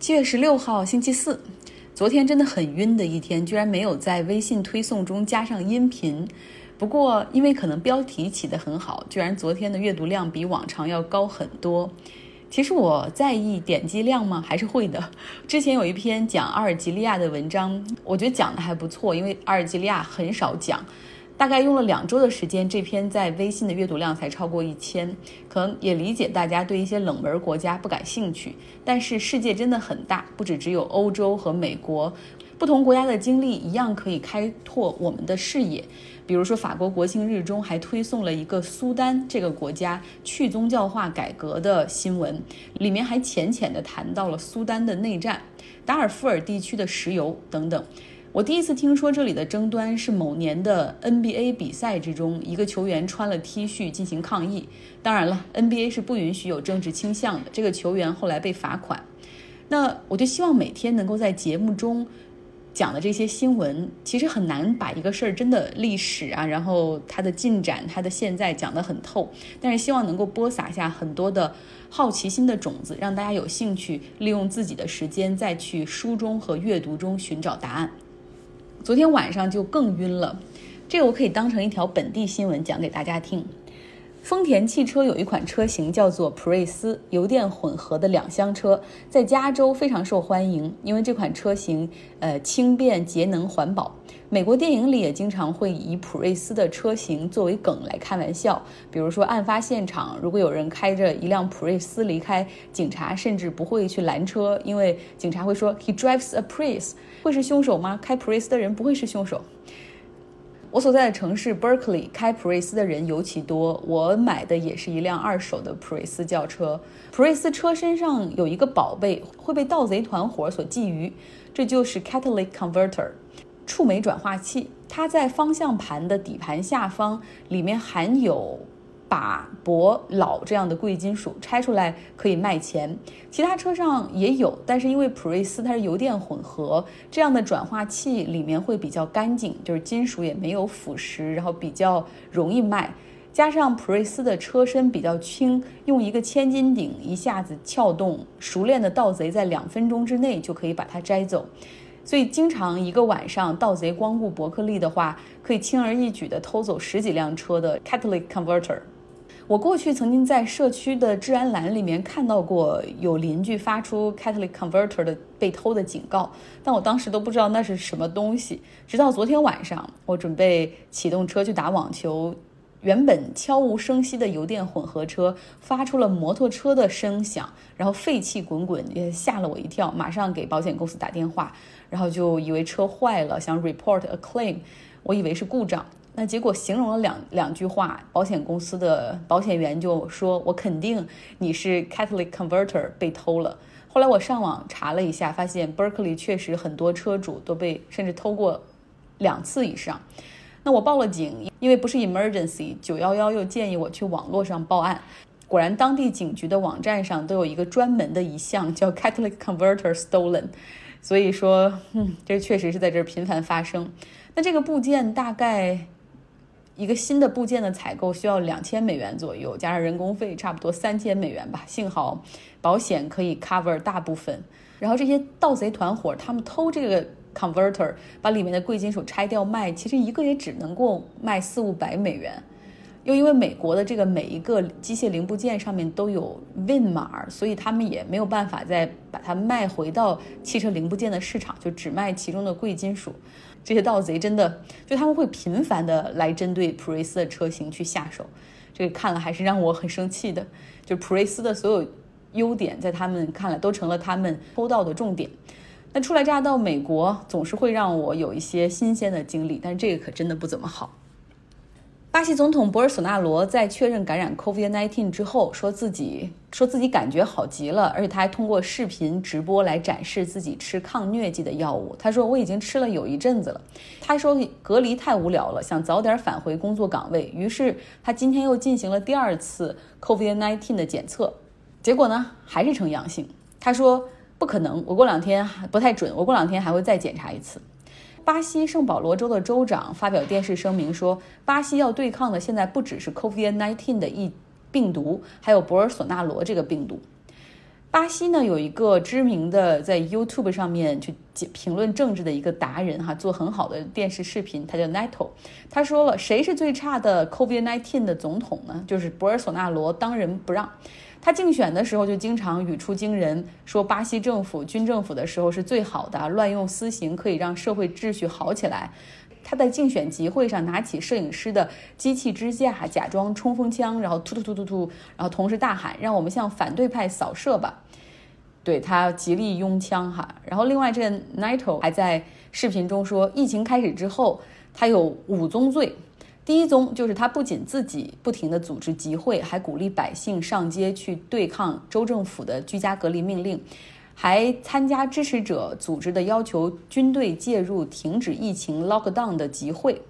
七月十六号，星期四，昨天真的很晕的一天，居然没有在微信推送中加上音频。不过，因为可能标题起得很好，居然昨天的阅读量比往常要高很多。其实我在意点击量吗？还是会的。之前有一篇讲阿尔及利亚的文章，我觉得讲的还不错，因为阿尔及利亚很少讲。大概用了两周的时间，这篇在微信的阅读量才超过一千。可能也理解大家对一些冷门国家不感兴趣，但是世界真的很大，不止只有欧洲和美国，不同国家的经历一样可以开拓我们的视野。比如说，法国国庆日中还推送了一个苏丹这个国家去宗教化改革的新闻，里面还浅浅地谈到了苏丹的内战、达尔富尔地区的石油等等。我第一次听说这里的争端是某年的 NBA 比赛之中，一个球员穿了 T 恤进行抗议。当然了，NBA 是不允许有政治倾向的。这个球员后来被罚款。那我就希望每天能够在节目中讲的这些新闻，其实很难把一个事儿真的历史啊，然后它的进展、它的现在讲得很透。但是希望能够播撒下很多的好奇心的种子，让大家有兴趣利用自己的时间再去书中和阅读中寻找答案。昨天晚上就更晕了，这个我可以当成一条本地新闻讲给大家听。丰田汽车有一款车型叫做普锐斯，油电混合的两厢车，在加州非常受欢迎，因为这款车型呃轻便、节能、环保。美国电影里也经常会以普锐斯的车型作为梗来开玩笑，比如说案发现场如果有人开着一辆普锐斯离开，警察甚至不会去拦车，因为警察会说 He drives a Prius，会是凶手吗？开普锐斯的人不会是凶手。我所在的城市 Berkeley 开普锐斯的人尤其多，我买的也是一辆二手的普锐斯轿车。普锐斯车身上有一个宝贝会被盗贼团伙所觊觎，这就是 catalytic converter。触媒转化器，它在方向盘的底盘下方，里面含有把、铂、铑这样的贵金属，拆出来可以卖钱。其他车上也有，但是因为普锐斯它是油电混合，这样的转化器里面会比较干净，就是金属也没有腐蚀，然后比较容易卖。加上普锐斯的车身比较轻，用一个千斤顶一下子撬动，熟练的盗贼在两分钟之内就可以把它摘走。所以，经常一个晚上盗贼光顾伯克利的话，可以轻而易举地偷走十几辆车的 catalytic converter。我过去曾经在社区的治安栏里面看到过有邻居发出 catalytic converter 的被偷的警告，但我当时都不知道那是什么东西。直到昨天晚上，我准备启动车去打网球。原本悄无声息的油电混合车发出了摩托车的声响，然后废气滚滚，也吓了我一跳。马上给保险公司打电话，然后就以为车坏了，想 report a claim，我以为是故障。那结果形容了两两句话，保险公司的保险员就说：“我肯定你是 catalic converter 被偷了。”后来我上网查了一下，发现 Berkeley 确实很多车主都被甚至偷过两次以上。那我报了警，因为不是 emergency，九幺幺又建议我去网络上报案。果然，当地警局的网站上都有一个专门的一项叫 catalic converter stolen。所以说，嗯，这确实是在这儿频繁发生。那这个部件大概一个新的部件的采购需要两千美元左右，加上人工费，差不多三千美元吧。幸好保险可以 cover 大部分。然后这些盗贼团伙他们偷这个。Converter 把里面的贵金属拆掉卖，其实一个也只能够卖四五百美元。又因为美国的这个每一个机械零部件上面都有 VIN 码，所以他们也没有办法再把它卖回到汽车零部件的市场，就只卖其中的贵金属。这些盗贼真的就他们会频繁的来针对普锐斯的车型去下手，这个看了还是让我很生气的。就普锐斯的所有优点，在他们看来都成了他们偷盗的重点。那初来乍到美国，总是会让我有一些新鲜的经历，但是这个可真的不怎么好。巴西总统博尔索纳罗在确认感染 COVID-19 之后，说自己说自己感觉好极了，而且他还通过视频直播来展示自己吃抗疟疾的药物。他说：“我已经吃了有一阵子了。”他说：“隔离太无聊了，想早点返回工作岗位。”于是他今天又进行了第二次 COVID-19 的检测，结果呢还是呈阳性。他说。不可能，我过两天不太准，我过两天还会再检查一次。巴西圣保罗州的州长发表电视声明说，巴西要对抗的现在不只是 COVID-19 的疫病毒，还有博尔索纳罗这个病毒。巴西呢有一个知名的在 YouTube 上面去评论政治的一个达人哈，做很好的电视视频，他叫 Neto。他说了，谁是最差的 COVID-19 的总统呢？就是博尔索纳罗当仁不让。他竞选的时候就经常语出惊人，说巴西政府军政府的时候是最好的，乱用私刑可以让社会秩序好起来。他在竞选集会上拿起摄影师的机器支架，假装冲锋枪，然后突突突突突，然后同时大喊：“让我们向反对派扫射吧！”对他极力拥枪哈。然后另外这个 Nito 还在视频中说，疫情开始之后，他有五宗罪。第一宗就是他不仅自己不停地组织集会，还鼓励百姓上街去对抗州政府的居家隔离命令。还参加支持者组织的要求军队介入、停止疫情 lockdown 的集会。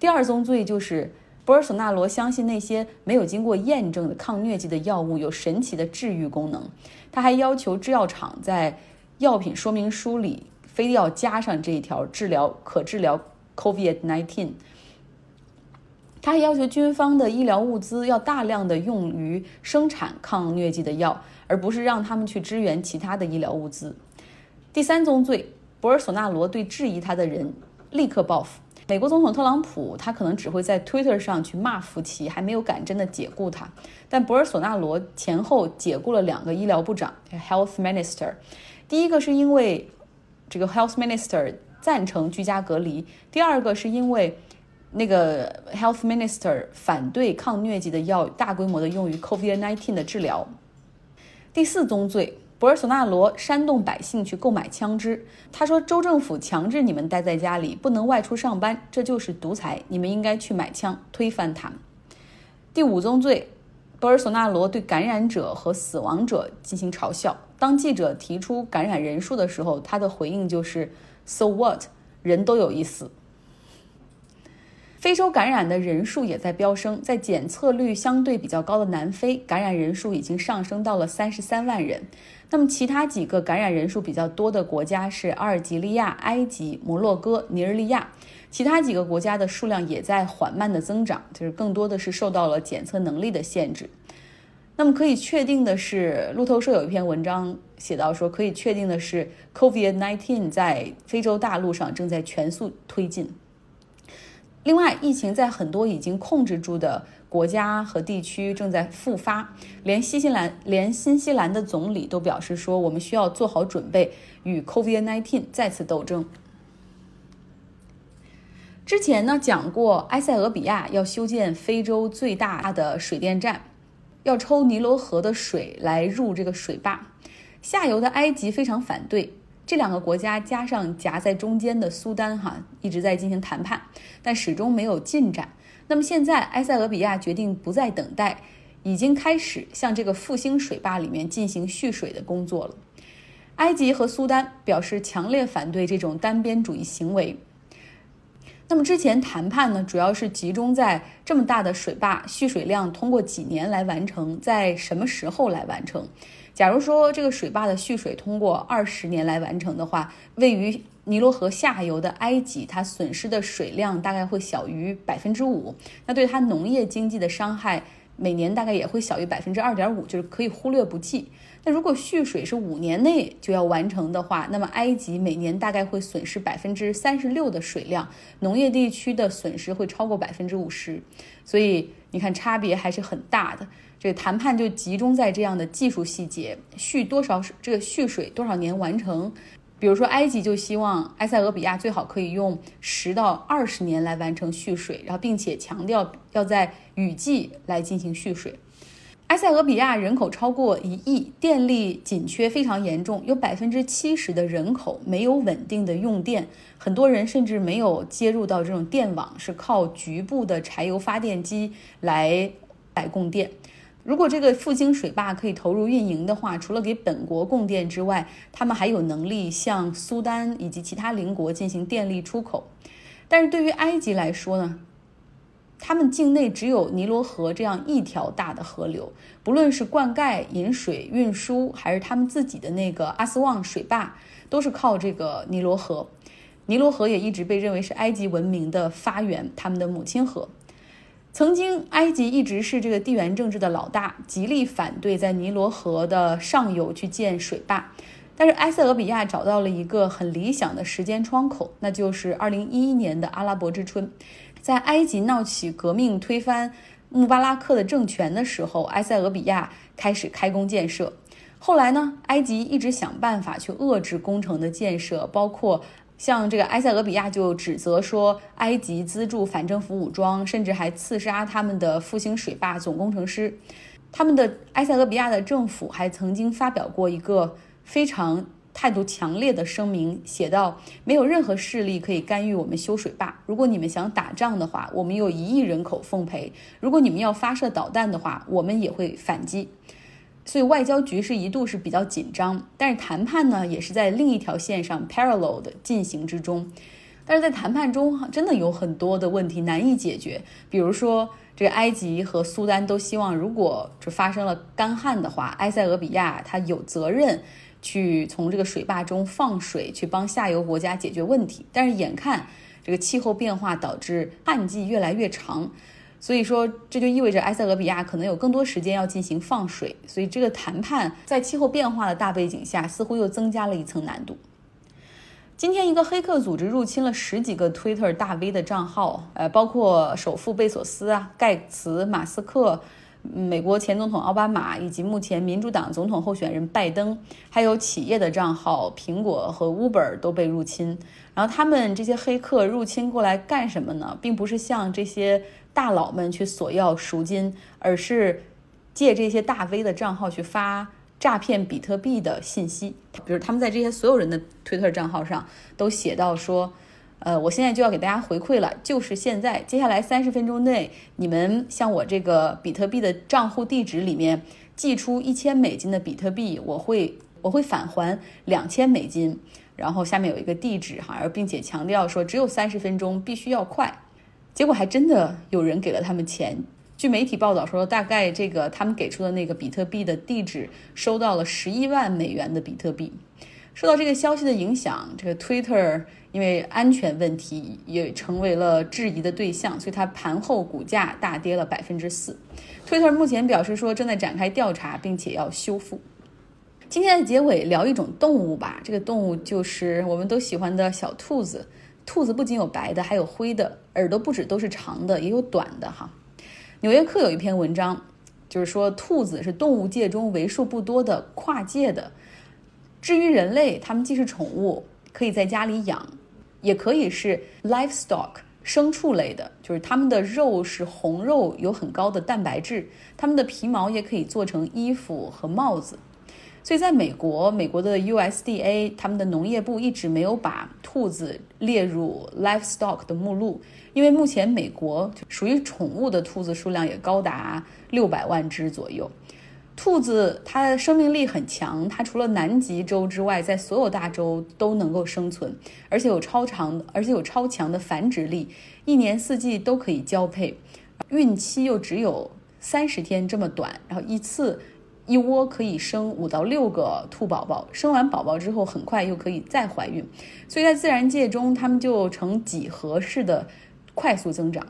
第二宗罪就是博尔索纳罗相信那些没有经过验证的抗疟疾的药物有神奇的治愈功能。他还要求制药厂在药品说明书里非要加上这一条治疗可治疗 COVID-19。他还要求军方的医疗物资要大量的用于生产抗疟疾的药。而不是让他们去支援其他的医疗物资。第三宗罪，博尔索纳罗对质疑他的人立刻报复。美国总统特朗普，他可能只会在 Twitter 上去骂福奇，还没有敢真的解雇他。但博尔索纳罗前后解雇了两个医疗部长 （Health Minister）。第一个是因为这个 Health Minister 赞成居家隔离，第二个是因为那个 Health Minister 反对抗疟疾的药大规模的用于 COVID-19 的治疗。第四宗罪，博尔索纳罗煽动百姓去购买枪支。他说，州政府强制你们待在家里，不能外出上班，这就是独裁。你们应该去买枪，推翻他们。第五宗罪，博尔索纳罗对感染者和死亡者进行嘲笑。当记者提出感染人数的时候，他的回应就是：“So what？人都有一死。”非洲感染的人数也在飙升，在检测率相对比较高的南非，感染人数已经上升到了三十三万人。那么，其他几个感染人数比较多的国家是阿尔及利亚、埃及、摩洛哥、尼日利亚。其他几个国家的数量也在缓慢的增长，就是更多的是受到了检测能力的限制。那么，可以确定的是，路透社有一篇文章写到说，可以确定的是，COVID-19 在非洲大陆上正在全速推进。另外，疫情在很多已经控制住的国家和地区正在复发，连新西兰连新西兰的总理都表示说，我们需要做好准备与 COVID-19 再次斗争。之前呢讲过，埃塞俄比亚要修建非洲最大的水电站，要抽尼罗河的水来入这个水坝，下游的埃及非常反对。这两个国家加上夹在中间的苏丹，哈一直在进行谈判，但始终没有进展。那么现在，埃塞俄比亚决定不再等待，已经开始向这个复兴水坝里面进行蓄水的工作了。埃及和苏丹表示强烈反对这种单边主义行为。那么之前谈判呢，主要是集中在这么大的水坝蓄水量通过几年来完成，在什么时候来完成？假如说这个水坝的蓄水通过二十年来完成的话，位于尼罗河下游的埃及，它损失的水量大概会小于百分之五，那对它农业经济的伤害每年大概也会小于百分之二点五，就是可以忽略不计。那如果蓄水是五年内就要完成的话，那么埃及每年大概会损失百分之三十六的水量，农业地区的损失会超过百分之五十，所以你看差别还是很大的。这谈判就集中在这样的技术细节，蓄多少水，这个蓄水多少年完成？比如说，埃及就希望埃塞俄比亚最好可以用十到二十年来完成蓄水，然后并且强调要在雨季来进行蓄水。埃塞俄比亚人口超过一亿，电力紧缺非常严重，有百分之七十的人口没有稳定的用电，很多人甚至没有接入到这种电网，是靠局部的柴油发电机来来供电。如果这个复兴水坝可以投入运营的话，除了给本国供电之外，他们还有能力向苏丹以及其他邻国进行电力出口。但是对于埃及来说呢，他们境内只有尼罗河这样一条大的河流，不论是灌溉、饮水、运输，还是他们自己的那个阿斯旺水坝，都是靠这个尼罗河。尼罗河也一直被认为是埃及文明的发源，他们的母亲河。曾经，埃及一直是这个地缘政治的老大，极力反对在尼罗河的上游去建水坝。但是埃塞俄比亚找到了一个很理想的时间窗口，那就是2011年的阿拉伯之春。在埃及闹起革命、推翻穆巴拉克的政权的时候，埃塞俄比亚开始开工建设。后来呢，埃及一直想办法去遏制工程的建设，包括。像这个埃塞俄比亚就指责说，埃及资助反政府武装，甚至还刺杀他们的复兴水坝总工程师。他们的埃塞俄比亚的政府还曾经发表过一个非常态度强烈的声明，写道：没有任何势力可以干预我们修水坝。如果你们想打仗的话，我们有一亿人口奉陪；如果你们要发射导弹的话，我们也会反击。所以外交局势一度是比较紧张，但是谈判呢也是在另一条线上 parallel 的进行之中。但是在谈判中，真的有很多的问题难以解决。比如说，这个埃及和苏丹都希望，如果这发生了干旱的话，埃塞俄比亚它有责任去从这个水坝中放水，去帮下游国家解决问题。但是眼看这个气候变化导致旱季越来越长。所以说，这就意味着埃塞俄比亚可能有更多时间要进行放水，所以这个谈判在气候变化的大背景下，似乎又增加了一层难度。今天，一个黑客组织入侵了十几个 Twitter 大 V 的账号，呃，包括首富贝索斯啊、盖茨、马斯克、美国前总统奥巴马以及目前民主党总统候选人拜登，还有企业的账号，苹果和 Uber 都被入侵。然后他们这些黑客入侵过来干什么呢？并不是向这些。大佬们去索要赎金，而是借这些大 V 的账号去发诈骗比特币的信息。比如他们在这些所有人的推特账号上都写到说：“呃，我现在就要给大家回馈了，就是现在，接下来三十分钟内，你们向我这个比特币的账户地址里面寄出一千美金的比特币，我会我会返还两千美金。然后下面有一个地址哈，而并且强调说只有三十分钟，必须要快。”结果还真的有人给了他们钱。据媒体报道说，大概这个他们给出的那个比特币的地址收到了十一万美元的比特币。受到这个消息的影响，这个 Twitter 因为安全问题也成为了质疑的对象，所以它盘后股价大跌了百分之四。Twitter 目前表示说正在展开调查，并且要修复。今天的结尾聊一种动物吧，这个动物就是我们都喜欢的小兔子。兔子不仅有白的，还有灰的，耳朵不止都是长的，也有短的哈。纽约客有一篇文章，就是说兔子是动物界中为数不多的跨界的。至于人类，它们既是宠物，可以在家里养，也可以是 livestock 牲畜类的，就是它们的肉是红肉，有很高的蛋白质，它们的皮毛也可以做成衣服和帽子。所以，在美国，美国的 USDA 他们的农业部一直没有把兔子列入 livestock 的目录，因为目前美国属于宠物的兔子数量也高达六百万只左右。兔子它的生命力很强，它除了南极洲之外，在所有大洲都能够生存，而且有超长，而且有超强的繁殖力，一年四季都可以交配，孕期又只有三十天这么短，然后一次。一窝可以生五到六个兔宝宝，生完宝宝之后很快又可以再怀孕，所以在自然界中，它们就呈几何式的快速增长。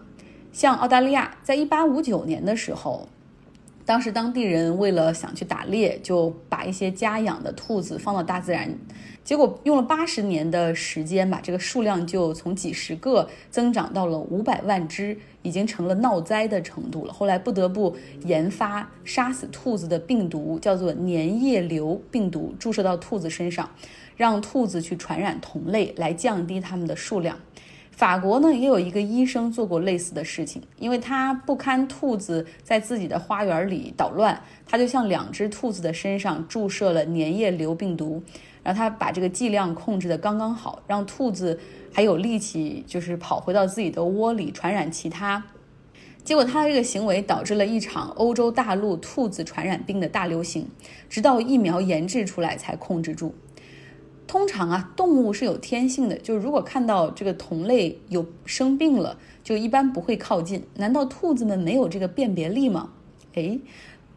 像澳大利亚，在一八五九年的时候，当时当地人为了想去打猎，就把一些家养的兔子放到大自然。结果用了八十年的时间，把这个数量就从几十个增长到了五百万只，已经成了闹灾的程度了。后来不得不研发杀死兔子的病毒，叫做粘液瘤病毒，注射到兔子身上，让兔子去传染同类，来降低它们的数量。法国呢，也有一个医生做过类似的事情，因为他不堪兔子在自己的花园里捣乱，他就向两只兔子的身上注射了粘液瘤病毒。然后他把这个剂量控制的刚刚好，让兔子还有力气，就是跑回到自己的窝里传染其他。结果他的这个行为导致了一场欧洲大陆兔子传染病的大流行，直到疫苗研制出来才控制住。通常啊，动物是有天性的，就是如果看到这个同类有生病了，就一般不会靠近。难道兔子们没有这个辨别力吗？诶，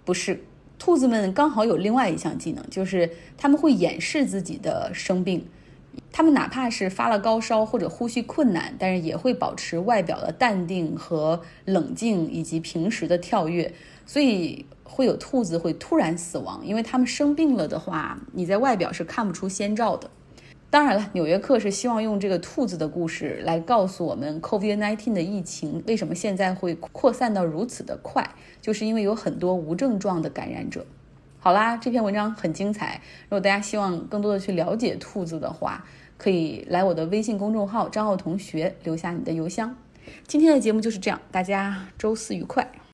不是。兔子们刚好有另外一项技能，就是他们会掩饰自己的生病，它们哪怕是发了高烧或者呼吸困难，但是也会保持外表的淡定和冷静，以及平时的跳跃。所以会有兔子会突然死亡，因为它们生病了的话，你在外表是看不出先兆的。当然了，《纽约客》是希望用这个兔子的故事来告诉我们，COVID-19 的疫情为什么现在会扩散到如此的快，就是因为有很多无症状的感染者。好啦，这篇文章很精彩。如果大家希望更多的去了解兔子的话，可以来我的微信公众号“张奥同学”留下你的邮箱。今天的节目就是这样，大家周四愉快。